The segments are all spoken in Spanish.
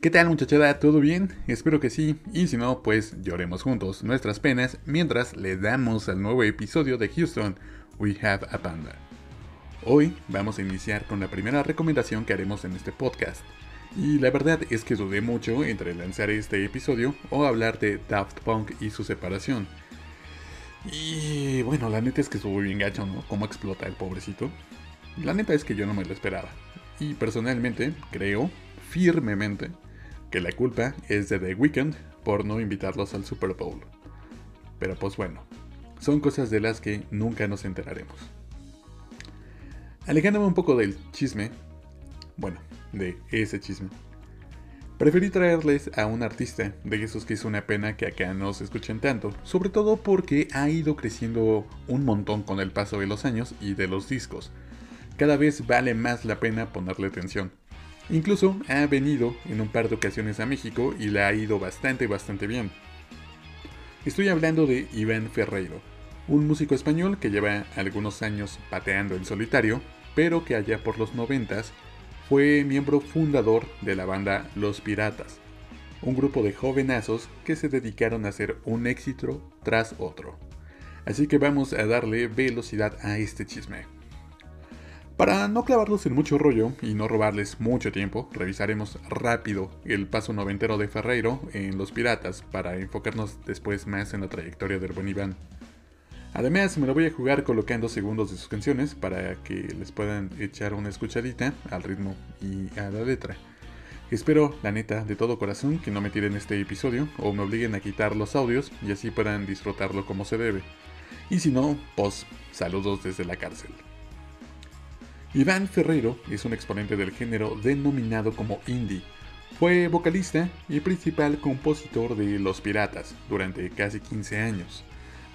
¿Qué tal muchachada? ¿Todo bien? Espero que sí, y si no, pues lloremos juntos nuestras penas mientras le damos al nuevo episodio de Houston, We Have a Panda. Hoy vamos a iniciar con la primera recomendación que haremos en este podcast. Y la verdad es que dudé mucho entre lanzar este episodio o hablar de Daft Punk y su separación. Y bueno, la neta es que estuvo bien gacho, ¿no? Cómo explota el pobrecito. La neta es que yo no me lo esperaba. Y personalmente creo firmemente que la culpa es de The Weeknd por no invitarlos al Super Bowl. Pero pues bueno, son cosas de las que nunca nos enteraremos. Alejándome un poco del chisme, bueno, de ese chisme, preferí traerles a un artista de esos que es una pena que acá no se escuchen tanto, sobre todo porque ha ido creciendo un montón con el paso de los años y de los discos. Cada vez vale más la pena ponerle atención. Incluso ha venido en un par de ocasiones a México y le ha ido bastante, bastante bien. Estoy hablando de Iván Ferreiro, un músico español que lleva algunos años pateando en solitario, pero que allá por los noventas fue miembro fundador de la banda Los Piratas, un grupo de jovenazos que se dedicaron a hacer un éxito tras otro. Así que vamos a darle velocidad a este chisme. Para no clavarlos en mucho rollo y no robarles mucho tiempo, revisaremos rápido el paso noventero de Ferreiro en Los Piratas para enfocarnos después más en la trayectoria del buen Iván. Además, me lo voy a jugar colocando segundos de sus canciones para que les puedan echar una escuchadita al ritmo y a la letra. Espero, la neta, de todo corazón, que no me tiren este episodio o me obliguen a quitar los audios y así puedan disfrutarlo como se debe. Y si no, pues saludos desde la cárcel. Iván Ferreiro es un exponente del género denominado como indie. Fue vocalista y principal compositor de Los Piratas durante casi 15 años,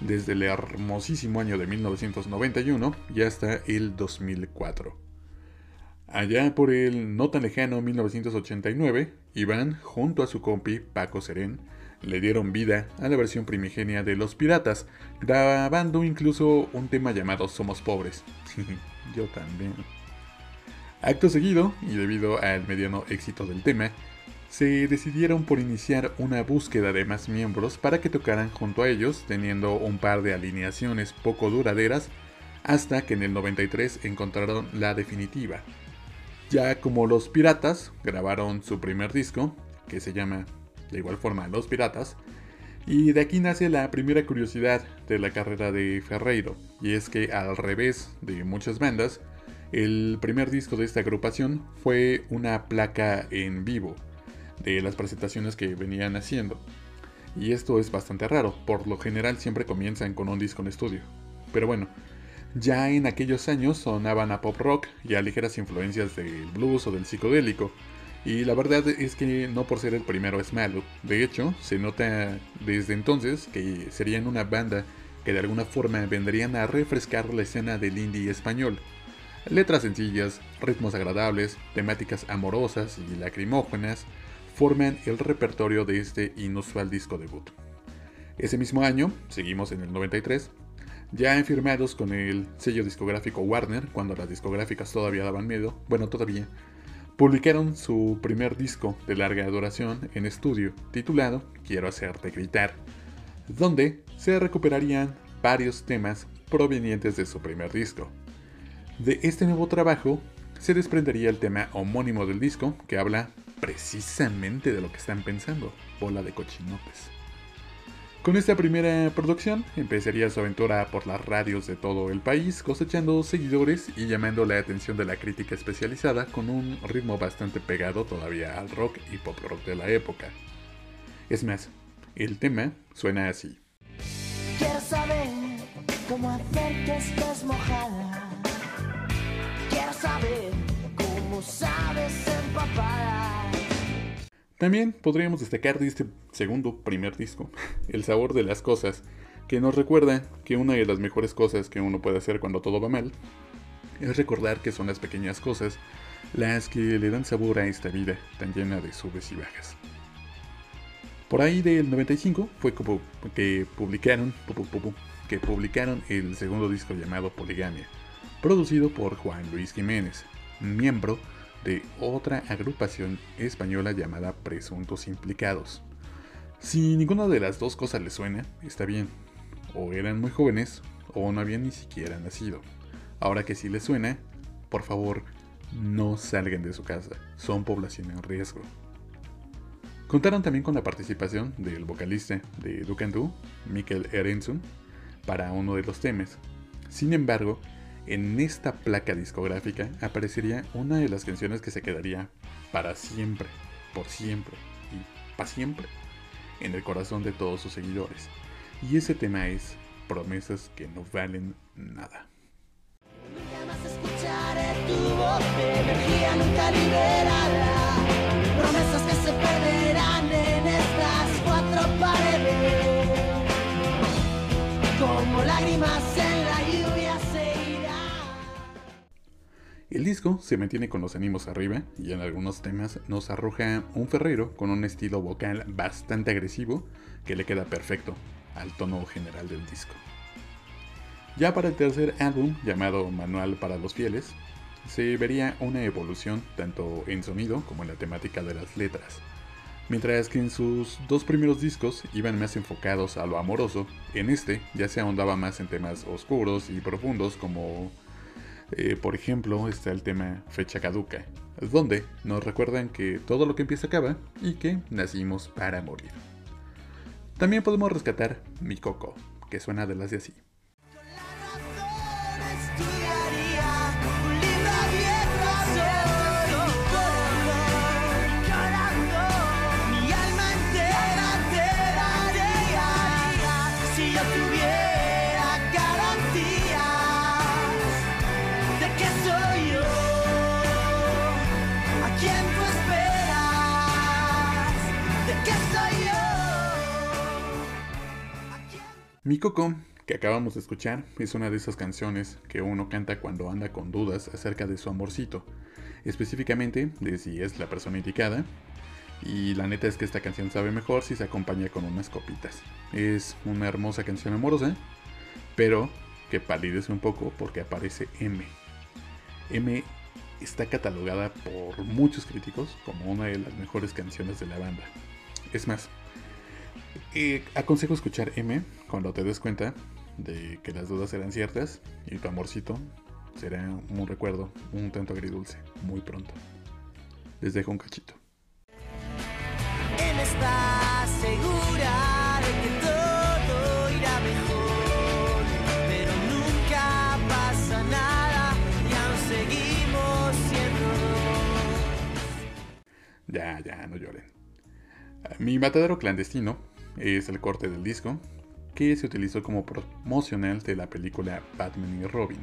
desde el hermosísimo año de 1991 y hasta el 2004. Allá por el no tan lejano 1989, Iván, junto a su compi Paco Serén, le dieron vida a la versión primigenia de Los Piratas, grabando incluso un tema llamado Somos Pobres. Yo también. Acto seguido, y debido al mediano éxito del tema, se decidieron por iniciar una búsqueda de más miembros para que tocaran junto a ellos, teniendo un par de alineaciones poco duraderas, hasta que en el 93 encontraron la definitiva. Ya como los Piratas grabaron su primer disco, que se llama de igual forma Los Piratas, y de aquí nace la primera curiosidad de la carrera de Ferreiro, y es que al revés de muchas bandas, el primer disco de esta agrupación fue una placa en vivo de las presentaciones que venían haciendo. Y esto es bastante raro, por lo general siempre comienzan con un disco en estudio. Pero bueno, ya en aquellos años sonaban a pop rock y a ligeras influencias del blues o del psicodélico, y la verdad es que no por ser el primero es malo. De hecho, se nota desde entonces que serían una banda que de alguna forma vendrían a refrescar la escena del indie español. Letras sencillas, ritmos agradables, temáticas amorosas y lacrimógenas forman el repertorio de este inusual disco debut. Ese mismo año, seguimos en el 93, ya firmados con el sello discográfico Warner, cuando las discográficas todavía daban miedo, bueno, todavía, publicaron su primer disco de larga duración en estudio, titulado Quiero hacerte gritar, donde se recuperarían varios temas provenientes de su primer disco. De este nuevo trabajo se desprendería el tema homónimo del disco, que habla precisamente de lo que están pensando, bola de cochinotes. Con esta primera producción empezaría su aventura por las radios de todo el país, cosechando seguidores y llamando la atención de la crítica especializada con un ritmo bastante pegado todavía al rock y pop rock de la época. Es más, el tema suena así. Quiero saber cómo hacer que estés mojada. Quiero saber cómo sabes empapada. También podríamos destacar de este segundo primer disco, El sabor de las cosas, que nos recuerda que una de las mejores cosas que uno puede hacer cuando todo va mal es recordar que son las pequeñas cosas las que le dan sabor a esta vida tan llena de subes y bajas. Por ahí del 95 fue como que publicaron, que publicaron el segundo disco llamado Poligamia, producido por Juan Luis Jiménez, miembro de otra agrupación española llamada Presuntos Implicados. Si ninguna de las dos cosas les suena, está bien. O eran muy jóvenes o no habían ni siquiera nacido. Ahora que sí les suena, por favor, no salgan de su casa. Son población en riesgo. Contaron también con la participación del vocalista de Do, Mikkel Erensun, para uno de los temas. Sin embargo, en esta placa discográfica aparecería una de las canciones que se quedaría para siempre, por siempre y para siempre en el corazón de todos sus seguidores. Y ese tema es Promesas que no valen nada. El disco se mantiene con los ánimos arriba y en algunos temas nos arroja un ferrero con un estilo vocal bastante agresivo que le queda perfecto al tono general del disco. Ya para el tercer álbum, llamado Manual para los Fieles, se vería una evolución tanto en sonido como en la temática de las letras. Mientras que en sus dos primeros discos iban más enfocados a lo amoroso, en este ya se ahondaba más en temas oscuros y profundos como, eh, por ejemplo, está el tema Fecha Caduca, donde nos recuerdan que todo lo que empieza acaba y que nacimos para morir. También podemos rescatar Mi Coco, que suena de las de así. Mi Coco, que acabamos de escuchar, es una de esas canciones que uno canta cuando anda con dudas acerca de su amorcito, específicamente de si es la persona indicada, y la neta es que esta canción sabe mejor si se acompaña con unas copitas. Es una hermosa canción amorosa, pero que palidece un poco porque aparece M. M está catalogada por muchos críticos como una de las mejores canciones de la banda. Es más, eh, aconsejo escuchar M cuando te des cuenta de que las dudas eran ciertas y tu amorcito será un recuerdo un tanto agridulce muy pronto. Les dejo un cachito. Él está segura de que todo irá mejor, pero nunca pasa nada y aún seguimos siendo. Ya, ya, no lloren. Mi matadero clandestino es el corte del disco que se utilizó como promocional de la película Batman y Robin.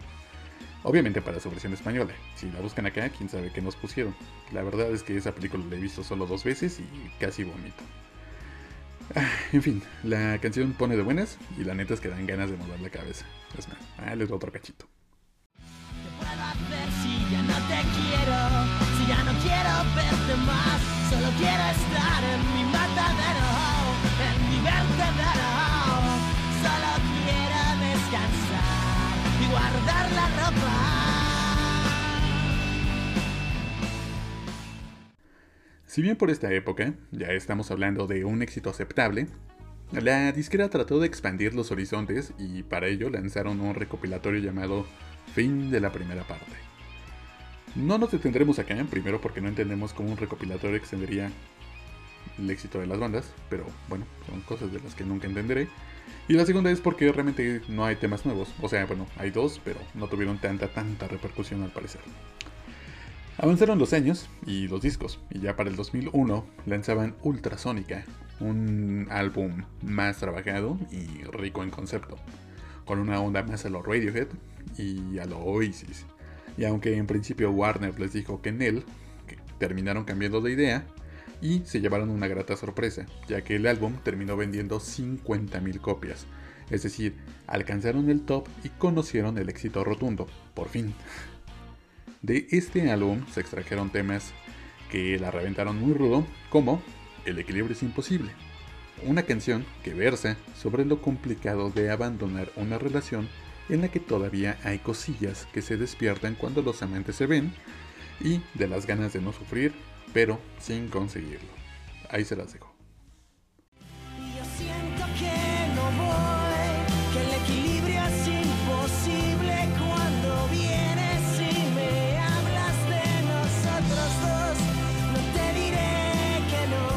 Obviamente para su versión española. Si la buscan acá, quién sabe qué nos pusieron. La verdad es que esa película la he visto solo dos veces y casi bonito. Ah, en fin, la canción pone de buenas y la neta es que dan ganas de mover la cabeza. Es más, les doy otro cachito. Si ya no quiero verte más, solo quiero estar en mi Si bien por esta época ya estamos hablando de un éxito aceptable, la disquera trató de expandir los horizontes y para ello lanzaron un recopilatorio llamado Fin de la primera parte. No nos detendremos acá, primero porque no entendemos cómo un recopilatorio extendería el éxito de las bandas, pero bueno, son cosas de las que nunca entenderé. Y la segunda es porque realmente no hay temas nuevos. O sea, bueno, hay dos, pero no tuvieron tanta, tanta repercusión al parecer. Avanzaron los años y los discos, y ya para el 2001 lanzaban Ultrasónica, un álbum más trabajado y rico en concepto, con una onda más a lo Radiohead y a lo Oasis. Y aunque en principio Warner les dijo que en él, terminaron cambiando de idea, y se llevaron una grata sorpresa, ya que el álbum terminó vendiendo 50.000 copias. Es decir, alcanzaron el top y conocieron el éxito rotundo, por fin. De este álbum se extrajeron temas que la reventaron muy rudo, como El equilibrio es imposible, una canción que versa sobre lo complicado de abandonar una relación en la que todavía hay cosillas que se despiertan cuando los amantes se ven y de las ganas de no sufrir, pero sin conseguirlo. Ahí se las dejo. Yo siento que no voy, que el equilibrio es imposible cuando vienes y me hablas de nosotros dos. No te diré que no,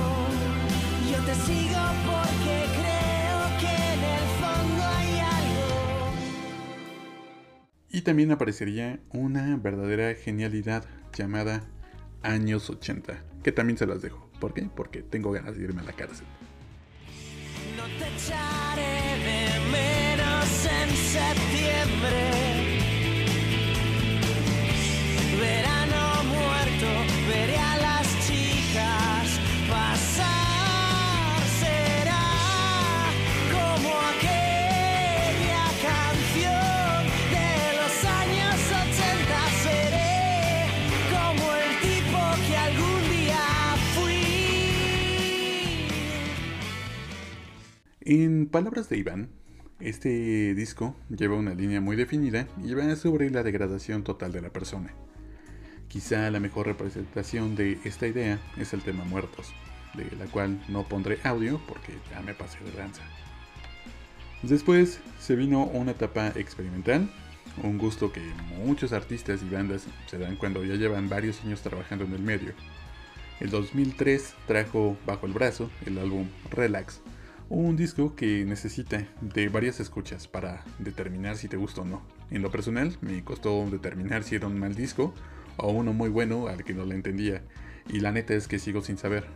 yo te sigo porque creo que en el fondo hay algo. Y también aparecería una verdadera genialidad llamada Años 80, que también se las dejo. ¿Por qué? Porque tengo ganas de irme a la cárcel. No te echaré de menos en septiembre. Verano muerto, veré En palabras de Iván, este disco lleva una línea muy definida y va sobre la degradación total de la persona. Quizá la mejor representación de esta idea es el tema Muertos, de la cual no pondré audio porque ya me pasé de lanza. Después se vino una etapa experimental, un gusto que muchos artistas y bandas se dan cuando ya llevan varios años trabajando en el medio. El 2003 trajo bajo el brazo el álbum Relax, un disco que necesita de varias escuchas para determinar si te gusta o no. En lo personal, me costó determinar si era un mal disco o uno muy bueno al que no le entendía, y la neta es que sigo sin saber.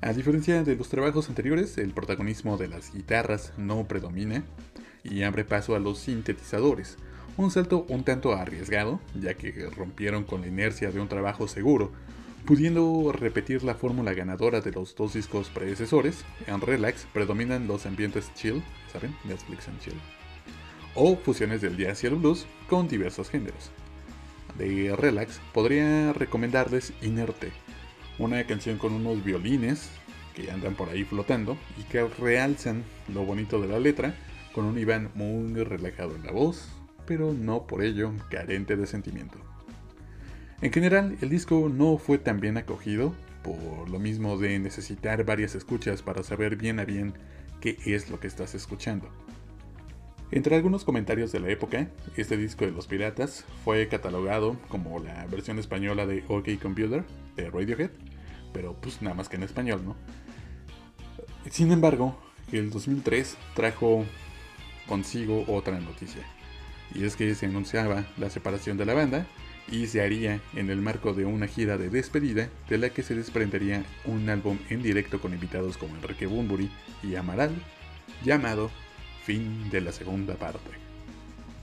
A diferencia de los trabajos anteriores, el protagonismo de las guitarras no predomina y abre paso a los sintetizadores, un salto un tanto arriesgado, ya que rompieron con la inercia de un trabajo seguro, pudiendo repetir la fórmula ganadora de los dos discos predecesores, en Relax predominan los ambientes chill, ¿saben? Netflix and chill, o fusiones del jazz y el blues con diversos géneros. De Relax podría recomendarles Inerte, una canción con unos violines que andan por ahí flotando y que realzan lo bonito de la letra con un Iván muy relajado en la voz, pero no por ello carente de sentimiento. En general, el disco no fue tan bien acogido, por lo mismo de necesitar varias escuchas para saber bien a bien qué es lo que estás escuchando. Entre algunos comentarios de la época, este disco de los piratas fue catalogado como la versión española de OK Computer de Radiohead, pero pues nada más que en español, ¿no? Sin embargo, el 2003 trajo consigo otra noticia, y es que se anunciaba la separación de la banda y se haría en el marco de una gira de despedida de la que se desprendería un álbum en directo con invitados como Enrique Bunbury y Amaral, llamado Fin de la segunda parte.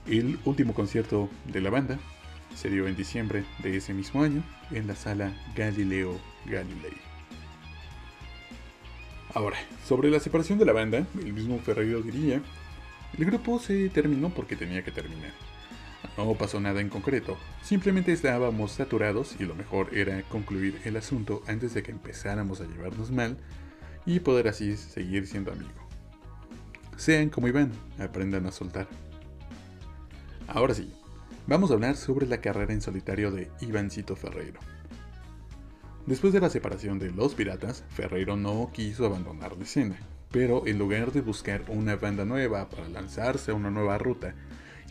El último concierto de la banda se dio en diciembre de ese mismo año en la sala Galileo Galilei. Ahora, sobre la separación de la banda, el mismo Ferreiro diría, el grupo se terminó porque tenía que terminar. No pasó nada en concreto, simplemente estábamos saturados y lo mejor era concluir el asunto antes de que empezáramos a llevarnos mal y poder así seguir siendo amigos. Sean como Iván, aprendan a soltar. Ahora sí, vamos a hablar sobre la carrera en solitario de Ivancito Ferreiro. Después de la separación de Los Piratas, Ferreiro no quiso abandonar la escena, pero en lugar de buscar una banda nueva para lanzarse a una nueva ruta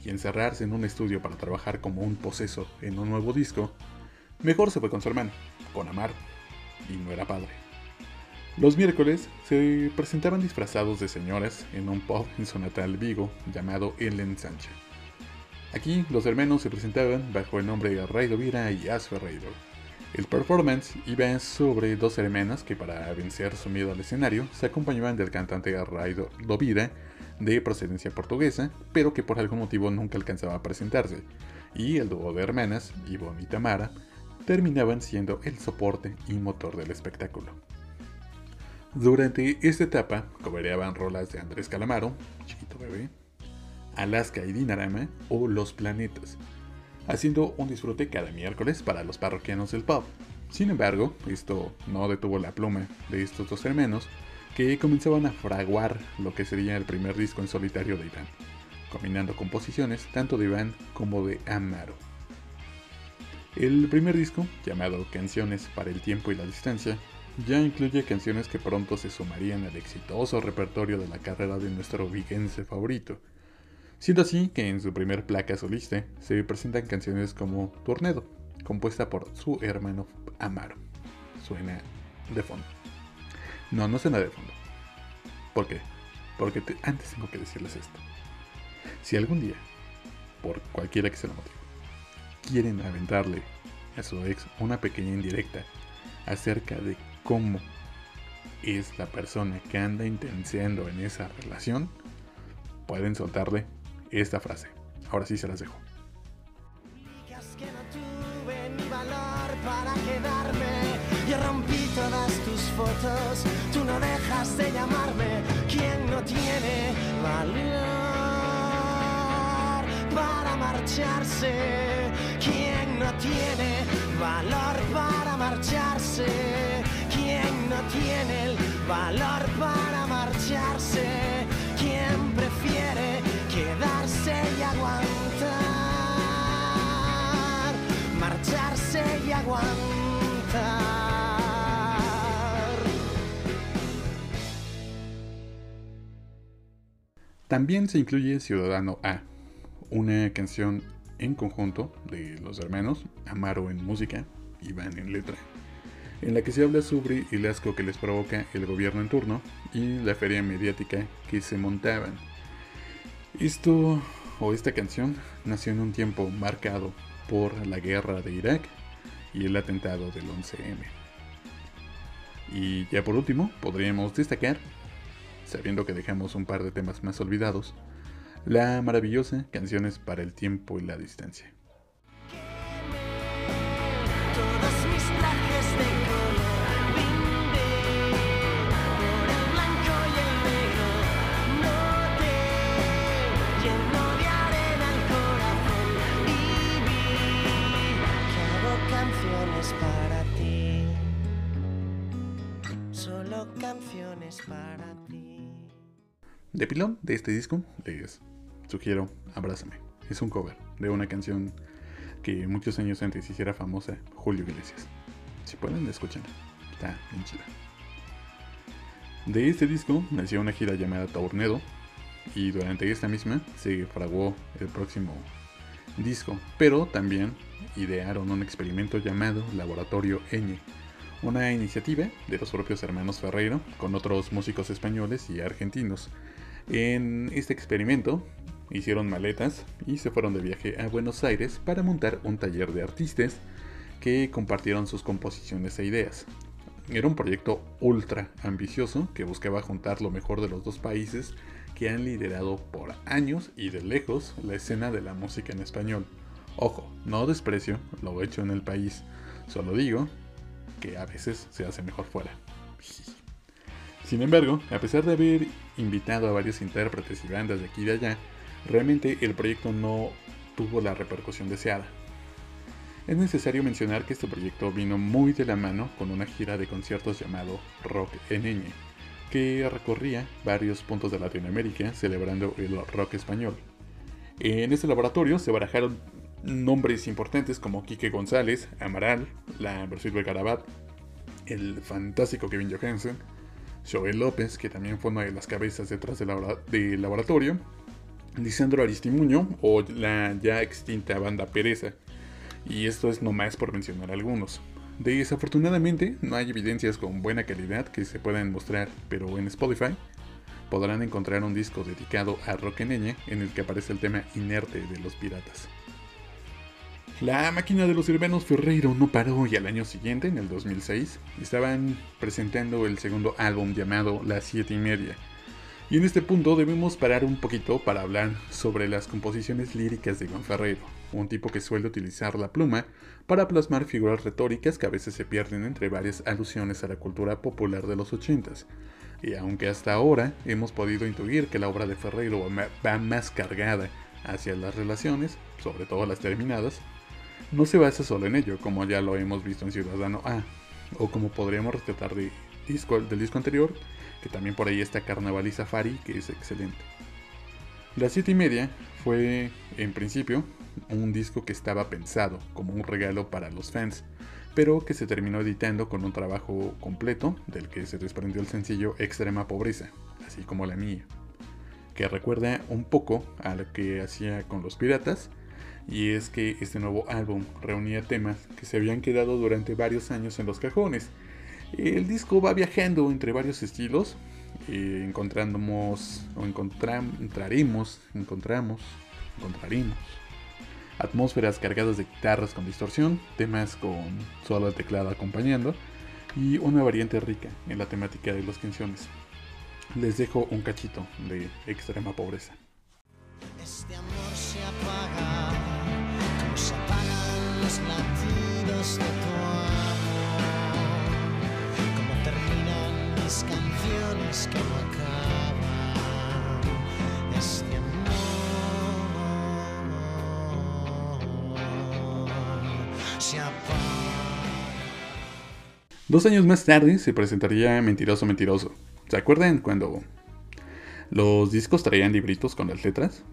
y encerrarse en un estudio para trabajar como un poseso en un nuevo disco, mejor se fue con su hermano, con Amar, y no era padre. Los miércoles se presentaban disfrazados de señoras en un pub en su natal Vigo llamado El Ensanche. Aquí los hermanos se presentaban bajo el nombre de Ray Dovira y As Ferreiro. El performance iba sobre dos hermanas que para vencer su miedo al escenario se acompañaban del cantante Ray Dovira de procedencia portuguesa, pero que por algún motivo nunca alcanzaba a presentarse, y el dúo de hermanas, Ivonne y Tamara, terminaban siendo el soporte y motor del espectáculo. Durante esta etapa cobereaban rolas de Andrés Calamaro, Chiquito Bebé, Alaska y Dinarama o Los Planetas, haciendo un disfrute cada miércoles para los parroquianos del pub. Sin embargo, esto no detuvo la pluma de estos dos hermanos que comenzaban a fraguar lo que sería el primer disco en solitario de Iván, combinando composiciones tanto de Iván como de Amaro. El primer disco, llamado Canciones para el Tiempo y la Distancia, ya incluye canciones que pronto se sumarían al exitoso repertorio de la carrera de nuestro vigense favorito. Siendo así que en su primer placa solista se presentan canciones como Tornado, compuesta por su hermano Amaro. Suena de fondo. No, no suena de fondo. ¿Por qué? Porque te- antes tengo que decirles esto. Si algún día, por cualquiera que sea el motivo, quieren aventarle a su ex una pequeña indirecta acerca de cómo es la persona que anda intenseando en esa relación, pueden soltarle esta frase. Ahora sí se las dejo. Que no tuve valor para quedarme. Yo rompí tú no dejas de llamarme. ¿Quién no tiene valor para marcharse? ¿Quién no tiene valor para marcharse? ¿Quién no tiene el valor para marcharse? También se incluye Ciudadano A, una canción en conjunto de los hermanos, Amaro en música, Iván en letra, en la que se habla sobre el asco que les provoca el gobierno en turno y la feria mediática que se montaban. Esto o esta canción nació en un tiempo marcado por la guerra de Irak y el atentado del 11M. Y ya por último, podríamos destacar sabiendo que dejamos un par de temas más olvidados, la maravillosa Canciones para el Tiempo y la Distancia. Para ti. Solo canciones para ti. De pilón de este disco les sugiero Abrázame. Es un cover de una canción que muchos años antes hiciera famosa Julio Iglesias. Si pueden, escúchenla. Está bien chida. De este disco nació una gira llamada Tornado y durante esta misma se fraguó el próximo disco, pero también idearon un experimento llamado Laboratorio Eñe, una iniciativa de los propios hermanos Ferreiro con otros músicos españoles y argentinos. En este experimento hicieron maletas y se fueron de viaje a Buenos Aires para montar un taller de artistas que compartieron sus composiciones e ideas. Era un proyecto ultra ambicioso que buscaba juntar lo mejor de los dos países que han liderado por años y de lejos la escena de la música en español. Ojo, no desprecio lo hecho en el país, solo digo que a veces se hace mejor fuera. Sin embargo, a pesar de haber invitado a varios intérpretes y bandas de aquí y de allá, realmente el proyecto no tuvo la repercusión deseada. Es necesario mencionar que este proyecto vino muy de la mano con una gira de conciertos llamado Rock en Ñ, que recorría varios puntos de Latinoamérica celebrando el rock español. En este laboratorio se barajaron nombres importantes como Quique González, Amaral, la Silver Garabat, el fantástico Kevin Johansen, Joel López, que también fue una de las cabezas detrás del, del laboratorio, Lisandro Aristimuño o la ya extinta banda Pereza. Y esto es nomás por mencionar algunos. Desafortunadamente no hay evidencias con buena calidad que se puedan mostrar, pero en Spotify podrán encontrar un disco dedicado a Rock en Ñ en el que aparece el tema inerte de los piratas. La máquina de los hermanos Ferreiro no paró y al año siguiente, en el 2006, estaban presentando el segundo álbum llamado Las Siete y Media. Y en este punto debemos parar un poquito para hablar sobre las composiciones líricas de Iván Ferreiro, un tipo que suele utilizar la pluma para plasmar figuras retóricas que a veces se pierden entre varias alusiones a la cultura popular de los ochentas. Y aunque hasta ahora hemos podido intuir que la obra de Ferreiro va más cargada hacia las relaciones, sobre todo las terminadas, no se basa solo en ello, como ya lo hemos visto en Ciudadano A, o como podríamos rescatar disco, del disco anterior, que también por ahí está Carnaval y Safari, que es excelente. La siete y media fue, en principio, un disco que estaba pensado como un regalo para los fans, pero que se terminó editando con un trabajo completo del que se desprendió el sencillo Extrema Pobreza, así como la mía, que recuerda un poco a lo que hacía con los piratas, y es que este nuevo álbum reunía temas que se habían quedado durante varios años en los cajones. El disco va viajando entre varios estilos, eh, encontramos encontramos, encontraremos atmósferas cargadas de guitarras con distorsión, temas con solo el teclado acompañando y una variante rica en la temática de las canciones. Les dejo un cachito de extrema pobreza. Este amor se apaga, los latidos de tu amor, como terminan mis canciones que no acaban. Este amor se apaga. Dos años más tarde se presentaría Mentiroso Mentiroso. ¿Se acuerdan cuando los discos traían libritos con las letras?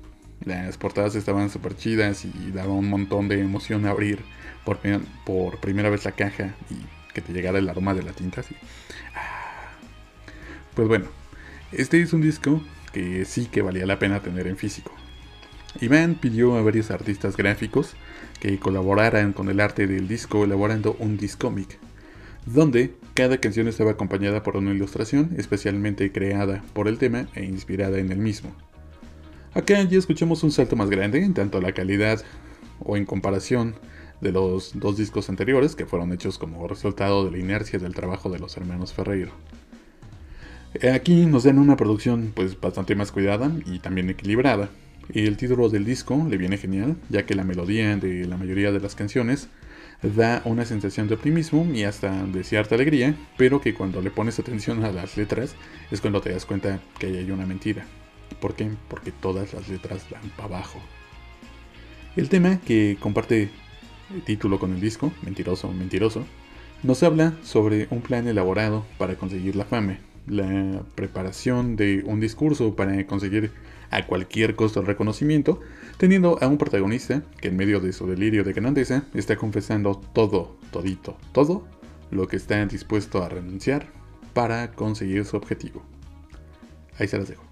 Las portadas estaban súper chidas y daba un montón de emoción abrir por, por primera vez la caja y que te llegara el aroma de la tinta. Así. Ah. Pues bueno, este es un disco que sí que valía la pena tener en físico. Iván pidió a varios artistas gráficos que colaboraran con el arte del disco elaborando un discómic, donde cada canción estaba acompañada por una ilustración especialmente creada por el tema e inspirada en el mismo. Acá ya escuchamos un salto más grande en tanto la calidad o en comparación de los dos discos anteriores que fueron hechos como resultado de la inercia del trabajo de los hermanos Ferreiro. Aquí nos dan una producción pues bastante más cuidada y también equilibrada. El título del disco le viene genial, ya que la melodía de la mayoría de las canciones da una sensación de optimismo y hasta de cierta alegría, pero que cuando le pones atención a las letras es cuando te das cuenta que hay una mentira. ¿Por qué? Porque todas las letras van para abajo. El tema que comparte el título con el disco, Mentiroso, Mentiroso, nos habla sobre un plan elaborado para conseguir la fama, la preparación de un discurso para conseguir a cualquier costo el reconocimiento, teniendo a un protagonista que en medio de su delirio de grandeza está confesando todo, todito, todo lo que está dispuesto a renunciar para conseguir su objetivo. Ahí se las dejo.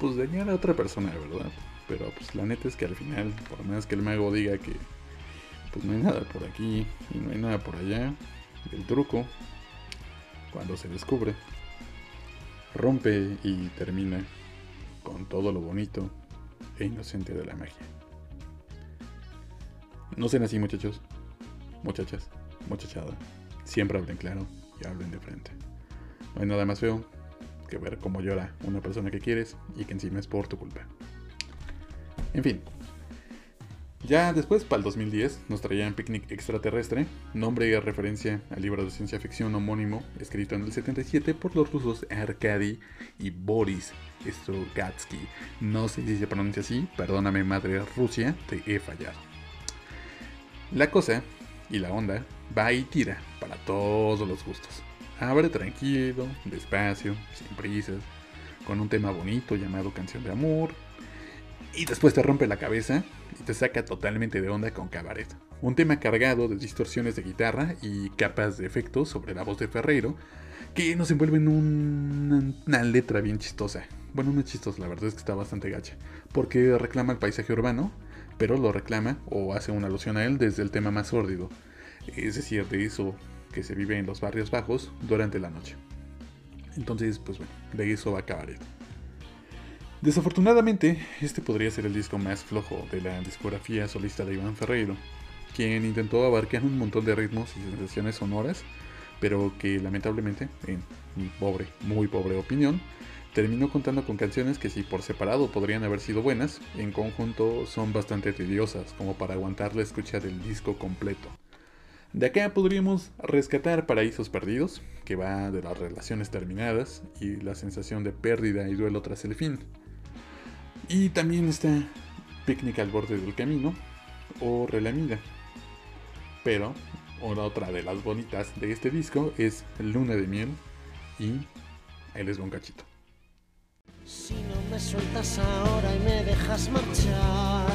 pues dañar a otra persona, ¿verdad? Pero pues la neta es que al final, por más que el mago diga que pues no hay nada por aquí y no hay nada por allá, el truco, cuando se descubre, rompe y termina con todo lo bonito e inocente de la magia. No sean así muchachos, muchachas, muchachada. Siempre hablen claro y hablen de frente. No hay nada más feo que ver cómo llora una persona que quieres y que encima es por tu culpa. En fin. Ya después, para el 2010, nos traían Picnic Extraterrestre, nombre y referencia al libro de ciencia ficción homónimo, escrito en el 77 por los rusos Arkady y Boris Strugatsky. No sé si se pronuncia así, perdóname madre Rusia, te he fallado. La cosa y la onda va y tira para todos los gustos. Abre tranquilo, despacio, sin prisas, con un tema bonito llamado Canción de Amor. Y después te rompe la cabeza y te saca totalmente de onda con Cabaret. Un tema cargado de distorsiones de guitarra y capas de efectos sobre la voz de Ferreiro que nos envuelven una, una letra bien chistosa. Bueno, no es chistosa, la verdad es que está bastante gacha. Porque reclama el paisaje urbano, pero lo reclama o hace una alusión a él desde el tema más sórdido. Es decir, de eso que se vive en los barrios bajos durante la noche. Entonces, pues bueno, de eso va Cabaret. Desafortunadamente, este podría ser el disco más flojo de la discografía solista de Iván Ferreiro, quien intentó abarcar un montón de ritmos y sensaciones sonoras, pero que lamentablemente, en mi pobre, muy pobre opinión, terminó contando con canciones que si por separado podrían haber sido buenas, en conjunto son bastante tediosas como para aguantar la escucha del disco completo. De acá podríamos rescatar Paraísos Perdidos, que va de las relaciones terminadas y la sensación de pérdida y duelo tras el fin. Y también está Picnic al borde del camino o Relamida. Pero una otra de las bonitas de este disco es Luna de Miel y Él es un cachito. Si no me sueltas ahora y me dejas marchar,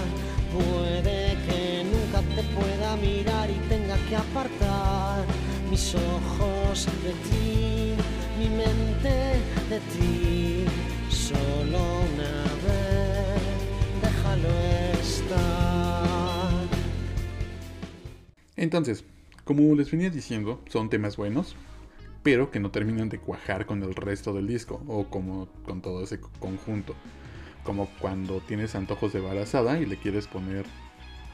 puede que nunca te pueda mirar y tenga que apartar mis ojos de ti, mi mente de ti, solo una vez, déjalo estar. Entonces, como les venía diciendo, son temas buenos, pero que no terminan de cuajar con el resto del disco o como con todo ese conjunto. Como cuando tienes antojos de barazada y le quieres poner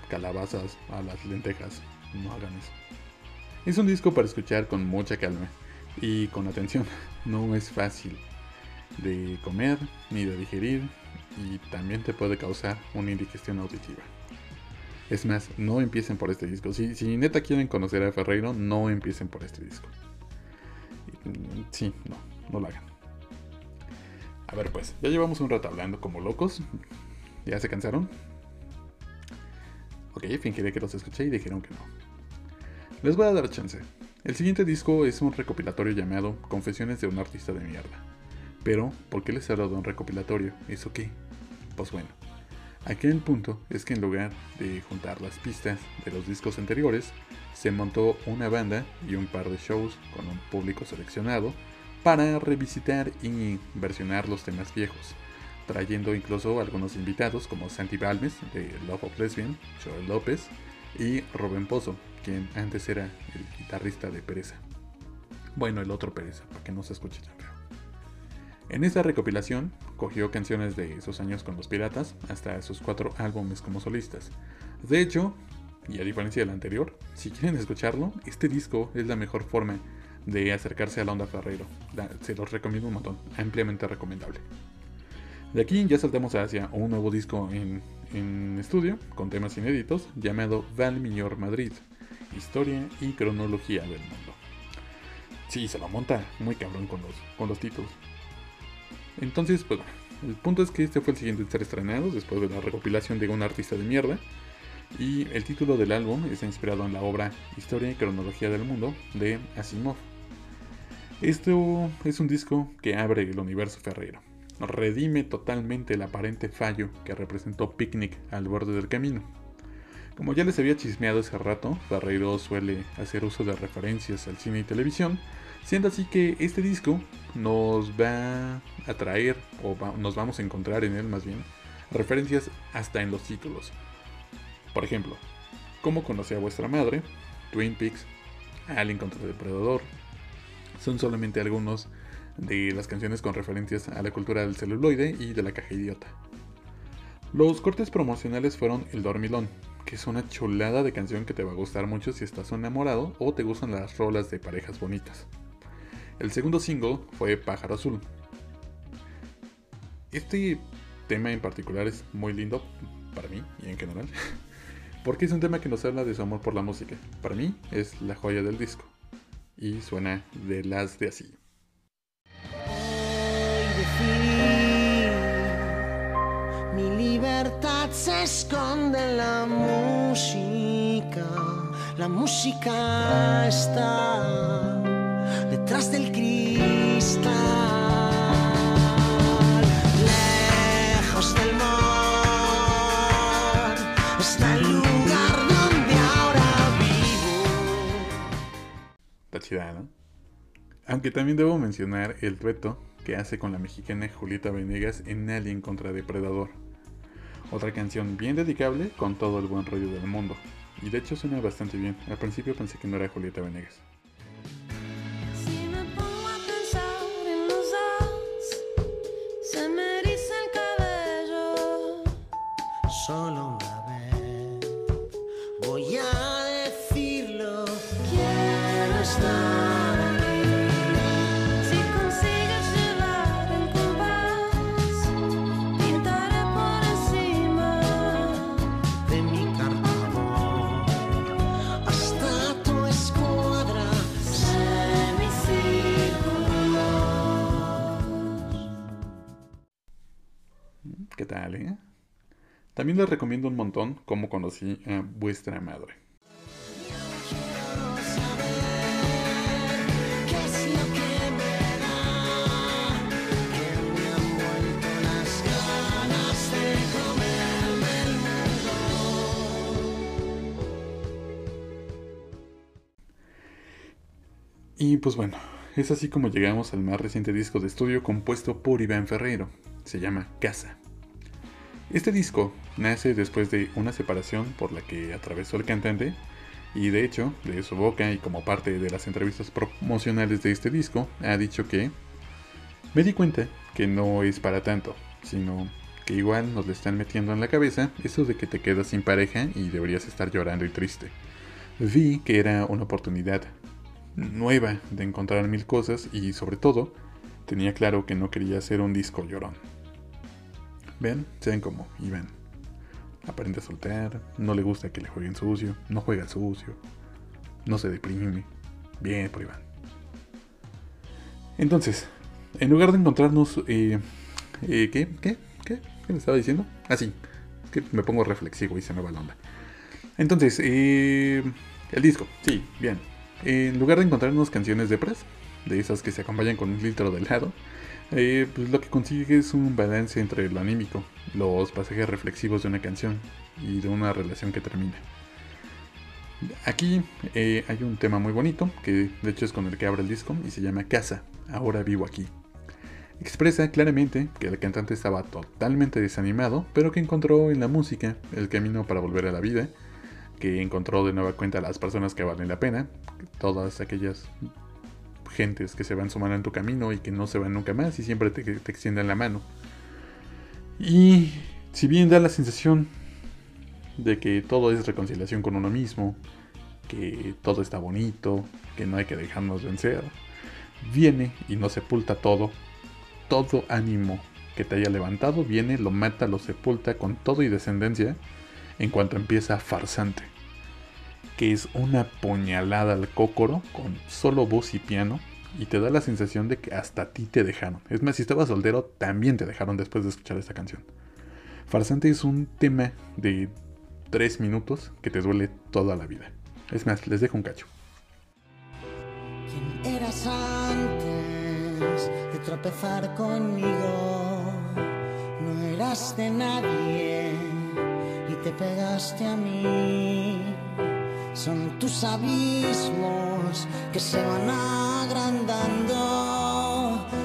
calabazas a las lentejas. No hagan eso. Es un disco para escuchar con mucha calma y con atención. No es fácil de comer ni de digerir y también te puede causar una indigestión auditiva. Es más, no empiecen por este disco. Si, neta quieren conocer a Ferreiro, no empiecen por este disco. Sí, no, no lo hagan. A ver pues, ya llevamos un rato hablando como locos. ¿Ya se cansaron? Ok, fingiré que los escuché y dijeron que no. Les voy a dar chance. El siguiente disco es un recopilatorio llamado Confesiones de un artista de mierda. Pero, ¿por qué les he dado un recopilatorio? ¿Eso qué? Pues bueno, aquí el punto es que en lugar de juntar las pistas de los discos anteriores, se montó una banda y un par de shows con un público seleccionado para revisitar y versionar los temas viejos, trayendo incluso algunos invitados como Santi Balmes de Love of Lesbian, Joel López y Rubén Pozo, quien antes era el guitarrista de Pereza. Bueno, el otro Pereza, para que no se escuche tan feo. En esta recopilación cogió canciones de sus años con los piratas hasta sus cuatro álbumes como solistas. De hecho, y a diferencia del anterior, si quieren escucharlo, este disco es la mejor forma de acercarse a la onda Ferrero. Se los recomiendo un montón, ampliamente recomendable. De aquí ya saltamos hacia un nuevo disco en, en estudio, con temas inéditos, llamado Val Miñor Madrid, Historia y Cronología del Mundo. Sí, se lo monta muy cabrón con los, con los títulos. Entonces, pues bueno, el punto es que este fue el siguiente en ser estrenado después de la recopilación de un artista de mierda. Y el título del álbum está inspirado en la obra Historia y Cronología del Mundo de Asimov. Esto es un disco que abre el universo Ferrero. Redime totalmente el aparente fallo que representó Picnic al borde del camino. Como ya les había chismeado hace rato, Ferreiro suele hacer uso de referencias al cine y televisión, siendo así que este disco nos va a traer, o nos vamos a encontrar en él más bien, referencias hasta en los títulos. Por ejemplo, ¿Cómo conocí a vuestra madre? Twin Peaks, Alien contra Depredador. Son solamente algunos de las canciones con referencias a la cultura del celuloide y de la caja idiota. Los cortes promocionales fueron El Dormilón, que es una chulada de canción que te va a gustar mucho si estás enamorado o te gustan las rolas de parejas bonitas. El segundo single fue Pájaro Azul. Este tema en particular es muy lindo para mí y en general, porque es un tema que nos habla de su amor por la música. Para mí es la joya del disco y suena de las de así. Mi libertad se esconde en la música. La música está detrás del cristal. Lejos del mar está el lugar donde ahora vivo. Está chida, ¿no? Aunque también debo mencionar el dueto que hace con la mexicana Julieta Venegas en Alien contra Depredador. Otra canción bien dedicable con todo el buen rollo del mundo. Y de hecho suena bastante bien. Al principio pensé que no era Julieta Venegas. Solo También les recomiendo un montón cómo conocí a vuestra madre. Y pues bueno, es así como llegamos al más reciente disco de estudio compuesto por Iván Ferreiro. Se llama Casa. Este disco nace después de una separación por la que atravesó el cantante y de hecho, de su boca y como parte de las entrevistas promocionales de este disco, ha dicho que me di cuenta que no es para tanto, sino que igual nos le están metiendo en la cabeza eso de que te quedas sin pareja y deberías estar llorando y triste. Vi que era una oportunidad nueva de encontrar mil cosas y sobre todo tenía claro que no quería hacer un disco llorón. Ven, sean como Iván. Aprende a soltar, no le gusta que le jueguen sucio, no juega sucio, no se deprime. Bien por Iván. Entonces, en lugar de encontrarnos... eh, eh, ¿Qué? ¿Qué? ¿Qué? ¿Qué le estaba diciendo? Ah, sí. Es que me pongo reflexivo y se me va la onda. Entonces, eh, el disco, sí, bien. En lugar de encontrarnos canciones de pras, de esas que se acompañan con un litro de helado, eh, pues lo que consigue es un balance entre lo anímico, los pasajes reflexivos de una canción y de una relación que termina. Aquí eh, hay un tema muy bonito, que de hecho es con el que abre el disco, y se llama Casa, ahora vivo aquí. Expresa claramente que el cantante estaba totalmente desanimado, pero que encontró en la música el camino para volver a la vida, que encontró de nueva cuenta a las personas que valen la pena, todas aquellas gentes que se van sumando en tu camino y que no se van nunca más y siempre te, te extienden la mano. Y si bien da la sensación de que todo es reconciliación con uno mismo, que todo está bonito, que no hay que dejarnos vencer, viene y nos sepulta todo, todo ánimo que te haya levantado, viene, lo mata, lo sepulta con todo y descendencia en cuanto empieza farsante, que es una puñalada al cócoro con solo voz y piano y te da la sensación de que hasta ti te dejaron. Es más, si estabas soltero, también te dejaron después de escuchar esta canción. Farsante es un tema de 3 minutos que te duele toda la vida. Es más, les dejo un cacho. ¿Quién eras antes de tropezar conmigo? No eras de nadie y te pegaste a mí. Son tus abismos que se van agrandando.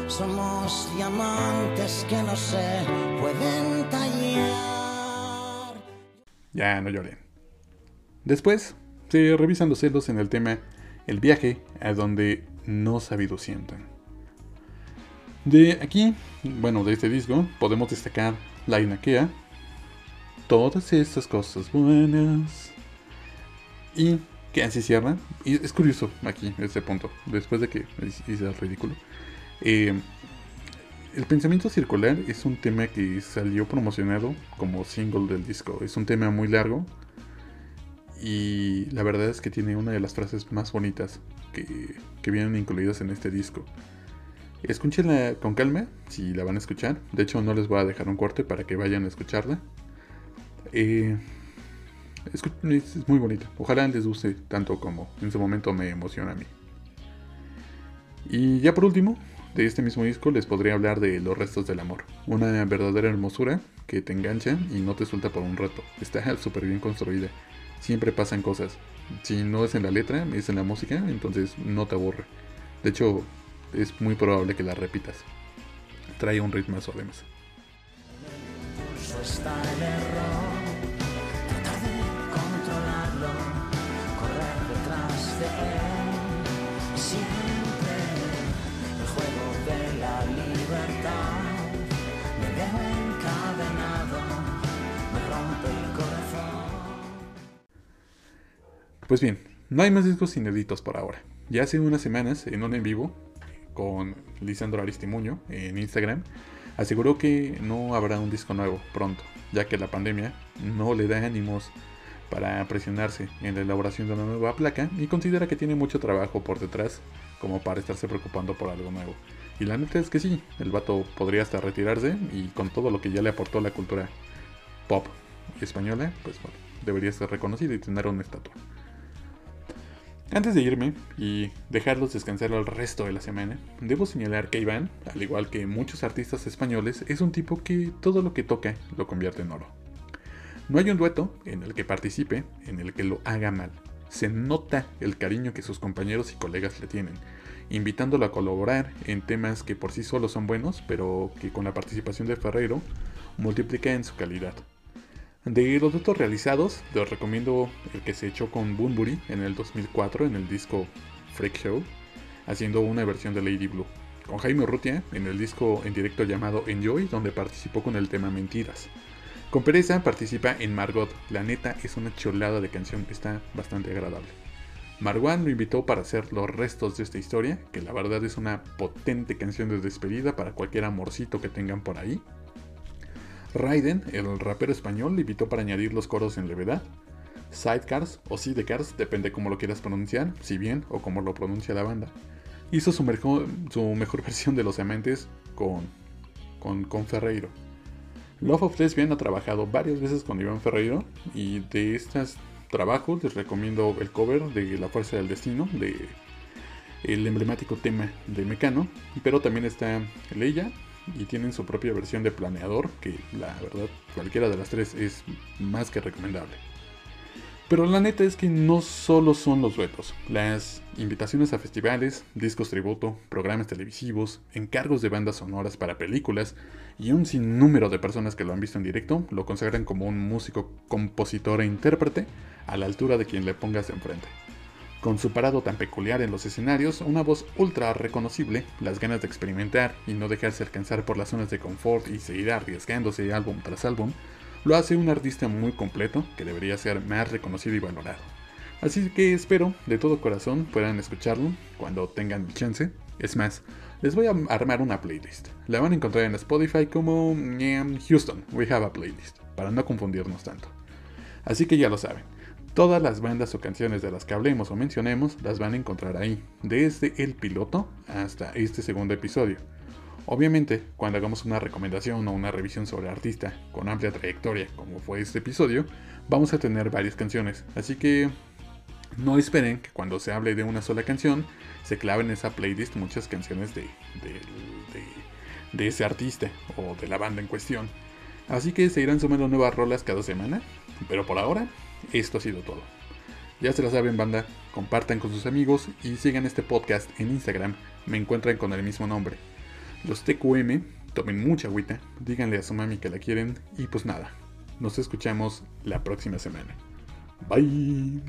Somos diamantes que no se pueden tallar. Ya no lloren. Después, se revisan los celos en el tema El viaje a donde no sabido sientan. De aquí, bueno, de este disco, podemos destacar La Inaquea, todas estas cosas buenas. Y que así cierra. Y es curioso aquí, este punto, después de que hice el ridículo. Eh, el pensamiento circular es un tema que salió promocionado como single del disco. Es un tema muy largo y la verdad es que tiene una de las frases más bonitas que, que vienen incluidas en este disco. Escúchenla con calma si la van a escuchar. De hecho, no les voy a dejar un corte para que vayan a escucharla. Eh, es, muy bonita. Ojalá les guste tanto como en su momento me emociona a mí. Y ya por último, de este mismo disco les podría hablar de Los restos del amor. Una verdadera hermosura que te engancha y no te suelta por un rato. Está súper bien construida. Siempre pasan cosas. Si no es en la letra, es en la música, entonces no te aburre. De hecho, es muy probable que la repitas. Trae un ritmazo además. Pues bien, no hay más discos inéditos por ahora. Ya hace unas semanas, en un en vivo, con Lisandro Aristimuño en Instagram, aseguró que no habrá un disco nuevo pronto, ya que la pandemia no le da ánimos para presionarse en la elaboración de una nueva placa y considera que tiene mucho trabajo por detrás como para estarse preocupando por algo nuevo. Y la neta es que sí, el vato podría hasta retirarse y con todo lo que ya le aportó la cultura pop española, pues bueno, debería ser reconocido y tener una estatua. Antes de irme y dejarlos descansar el resto de la semana, debo señalar que Iván, al igual que muchos artistas españoles, es un tipo que todo lo que toca lo convierte en oro. No hay un dueto en el que participe en el que lo haga mal. Se nota el cariño que sus compañeros y colegas le tienen, invitándolo a colaborar en temas que por sí solos son buenos, pero que con la participación de Ferrero multiplica en su calidad. De los duetos realizados, les recomiendo el que se echó con Bunbury en el 2004 en el disco Freak Show, haciendo una versión de Lady Blue. Con Jaime Urrutia en el disco en directo llamado Enjoy, donde participó con el tema Mentiras. Con Pereza participa en Margot. La neta es una cholada de canción, está bastante agradable. Marwan lo invitó para hacer los restos de esta historia, que la verdad es una potente canción de despedida para cualquier amorcito que tengan por ahí. Raiden, el rapero español, le invitó para añadir los coros en levedad. Sidecars o Sidecars, depende cómo lo quieras pronunciar, si bien o como lo pronuncia la banda. Hizo su, mejor, versión de Los Amantes con, con, Ferreiro. Love of Lesbian ha trabajado varias veces con Iván Ferreiro y de estos trabajos les recomiendo el cover de La Fuerza del Destino, de el emblemático tema de Mecano, pero también está Leia y tienen su propia versión de Planeador, que la verdad cualquiera de las tres es más que recomendable. Pero la neta es que no solo son los duetos, las invitaciones a festivales, discos tributo, programas televisivos, encargos de bandas sonoras para películas y un sinnúmero de personas que lo han visto en directo lo consagran como un músico, compositor e intérprete a la altura de quien le pongas enfrente. Con su parado tan peculiar en los escenarios, una voz ultra reconocible, las ganas de experimentar y no dejarse alcanzar por las zonas de confort y seguir arriesgándose álbum tras álbum, lo hace un artista muy completo que debería ser más reconocido y valorado. Así que espero de todo corazón puedan escucharlo cuando tengan chance. Es más, les voy a armar una playlist. La van a encontrar en Spotify como mm, Houston, We Have a Playlist, para no confundirnos tanto. Así que ya lo saben. Todas las bandas o canciones de las que hablemos o mencionemos las van a encontrar ahí, desde el piloto hasta este segundo episodio. Obviamente, cuando hagamos una recomendación o una revisión sobre artista con amplia trayectoria, como fue este episodio, vamos a tener varias canciones, así que no esperen que cuando se hable de una sola canción se claven en esa playlist muchas canciones de, de, de, ese artista o de la banda en cuestión. Así que se irán sumando nuevas rolas cada semana, pero por ahora esto ha sido todo. Ya se la saben banda, compartan con sus amigos y sigan este podcast en Instagram, me encuentran con el mismo nombre. Los TQM, tomen mucha agüita, díganle a su mami que la quieren y pues nada, nos escuchamos la próxima semana. Bye.